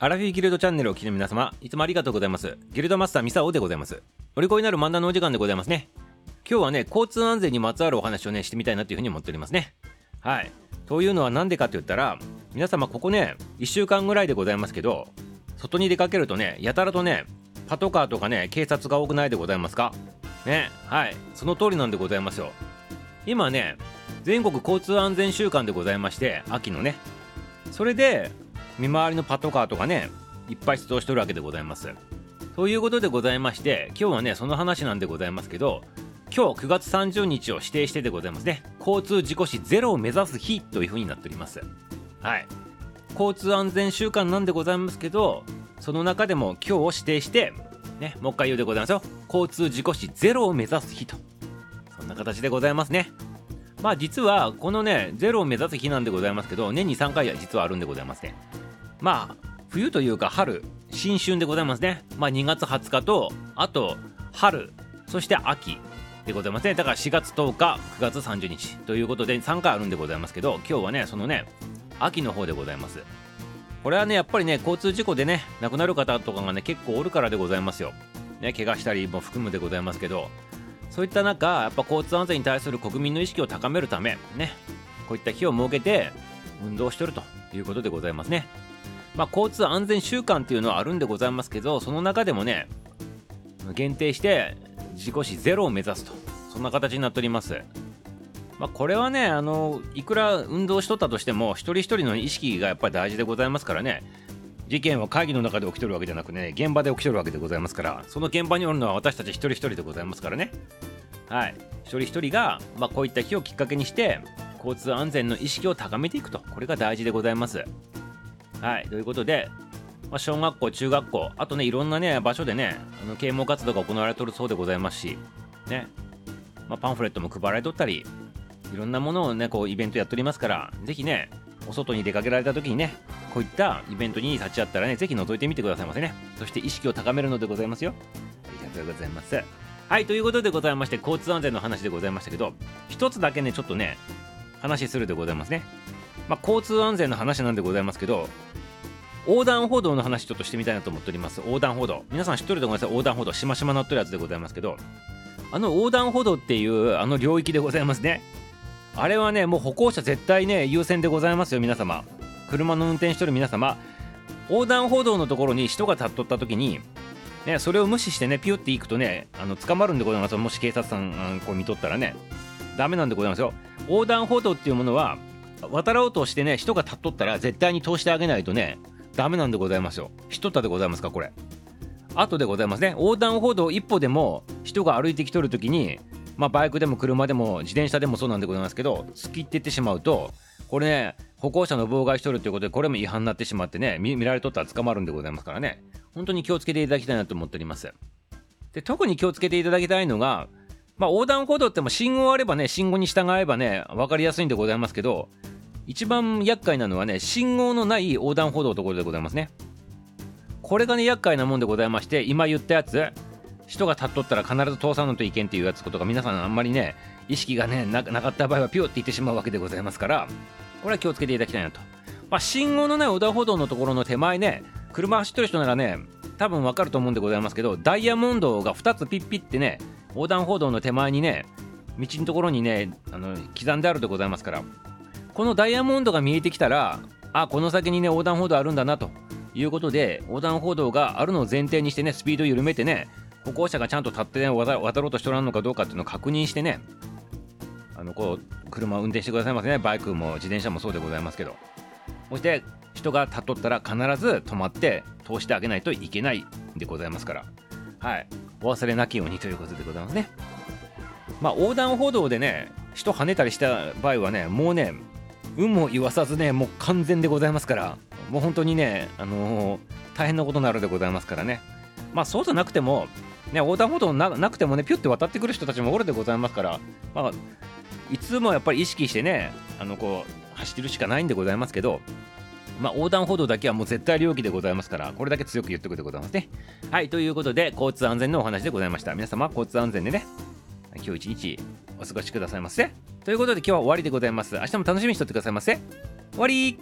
アラフィーギルドチャンネルを聞きの皆様、いつもありがとうございます。ギルドマスターミサオでございます。お利口になる漫談のお時間でございますね。今日はね、交通安全にまつわるお話をね、してみたいなというふうに思っておりますね。はい。というのは何でかと言ったら、皆様ここね、1週間ぐらいでございますけど、外に出かけるとね、やたらとね、パトカーとかね、警察が多くないでございますか？ね、はい。その通りなんでございますよ。今ね、全国交通安全週間でございまして、秋のね。それで、見回りのパトカーとかねいっぱい出動してるわけでございます。ということでございまして今日はねその話なんでございますけど今日9月30日を指定してでございますね。交通事故死ゼロを目指す日というふうになっております。はい。交通安全週間なんでございますけどその中でも今日を指定してねもう一回言うでございますよ。交通事故死ゼロを目指す日と。そんな形でございますね。まあ実はこのねゼロを目指す日なんでございますけど年に3回は実はあるんでございますね。まあ冬というか春新春でございますね。まあ2月20日とあと春そして秋でございますね。だから4月10日9月30日ということで3回あるんでございますけど今日はねそのね秋の方でございます。これはねやっぱりね交通事故でね亡くなる方とかがね結構おるからでございますよ。ね怪我したりも含むでございますけどそういった中やっぱ交通安全に対する国民の意識を高めるためねこういった日を設けて運動しとるということでございますね。まあ、交通安全週間っていうのはあるんでございますけどその中でもね限定して事故死ゼロを目指すと。そんな形になっております。まあ、これはねあのいくら運動しとったとしても一人一人の意識がやっぱり大事でございますからね。事件は会議の中で起きとるわけじゃなくね現場で起きとるわけでございますから。その現場におるのは私たち一人一人でございますからね。はい。一人一人が、まあ、こういった日をきっかけにして交通安全の意識を高めていくと。これが大事でございます。はい、ということで、まあ、小学校、中学校、あとね、いろんなね、場所でね、あの啓蒙活動が行われとるそうでございますし、ね、まあ、パンフレットも配られとったり、いろんなものをね、こう、イベントやっておりますから、ぜひね、お外に出かけられた時にね、こういったイベントに立ち会ったらね、ぜひ覗いてみてくださいませね。そして意識を高めるのでございますよ。ありがとうございます。はい、ということでございまして、交通安全の話でございましたけど、一つだけね、ちょっとね、話するでございますね。まあ、交通安全の話なんでございますけど横断歩道の話ちょっとしてみたいなと思っております。横断歩道。皆さん知ってると思います横断歩道しましまなってるやつでございますけどあの横断歩道っていうあの領域でございますね。あれはねもう歩行者絶対ね優先でございますよ皆様。車の運転しとる皆様。横断歩道のところに人が立っとった時にね、それを無視してね、ピュって行くとね、あの捕まるんでございますもし警察さんこう見とったらね、ダメなんでございますよ。横断歩道っていうものは、渡ろうとしてね人が立っとったら絶対に通してあげないとねダメなんでございますよ。知っとったでございますかこれ。あとでございますね。横断歩道一歩でも人が歩いてきとる時にまあバイクでも車でも自転車でもそうなんでございますけど突きってってしまうとこれね歩行者の妨害しとるということでこれも違反になってしまってね見られとったら捕まるんでございますからね。本当に気をつけていただきたいなと思っております。で特に気をつけていただきたいのがまあ、横断歩道っても信号あればね、信号に従えばね、分かりやすいんでございますけど、一番厄介なのはね、信号のない横断歩道のところでございますね。これがね、厄介なもんでございまして、今言ったやつ、人が立っとったら必ず通さないといけんっていうやつことが皆さんあんまりね、意識がねな、かった場合はピューって言ってしまうわけでございますから、これは気をつけていただきたいなと。まあ、信号のない横断歩道のところの手前ね、車走ってる人ならね、多分わかると思うんでございますけど、ダイヤモンドが2つピッピってね、横断歩道の手前にね、道のところにね、あの刻んであるでございますから、このダイヤモンドが見えてきたらあこの先にね横断歩道あるんだなということで横断歩道があるのを前提にしてねスピードを緩めてね歩行者がちゃんと立って、ね、渡ろうとしておらんのかどうかっていうのを確認してねあのこう車を運転してくださいませね。バイクも自転車もそうでございますけど。そして人が立っとったら必ず止まって通してあげないといけないでございますから。はい。お忘れなきようにということでございますね。まあ横断歩道でね人跳ねたりした場合はねもうね運も言わさずねもう完全でございますからもう本当にねあのー、大変なことになるでございますからね。まあそうじゃなくてもね横断歩道なくてもねピュッて渡ってくる人たちもおるでございますからまあいつもやっぱり意識してねあのこう走ってるしかないんでございますけどまあ、横断歩道だけはもう絶対領域でございますから、これだけ強く言っておくでございますね。はい、ということで、交通安全のお話でございました。皆様、交通安全でね、今日一日お過ごしくださいませ。ということで今日は終わりでございます。明日も楽しみにしとってくださいませ。終わり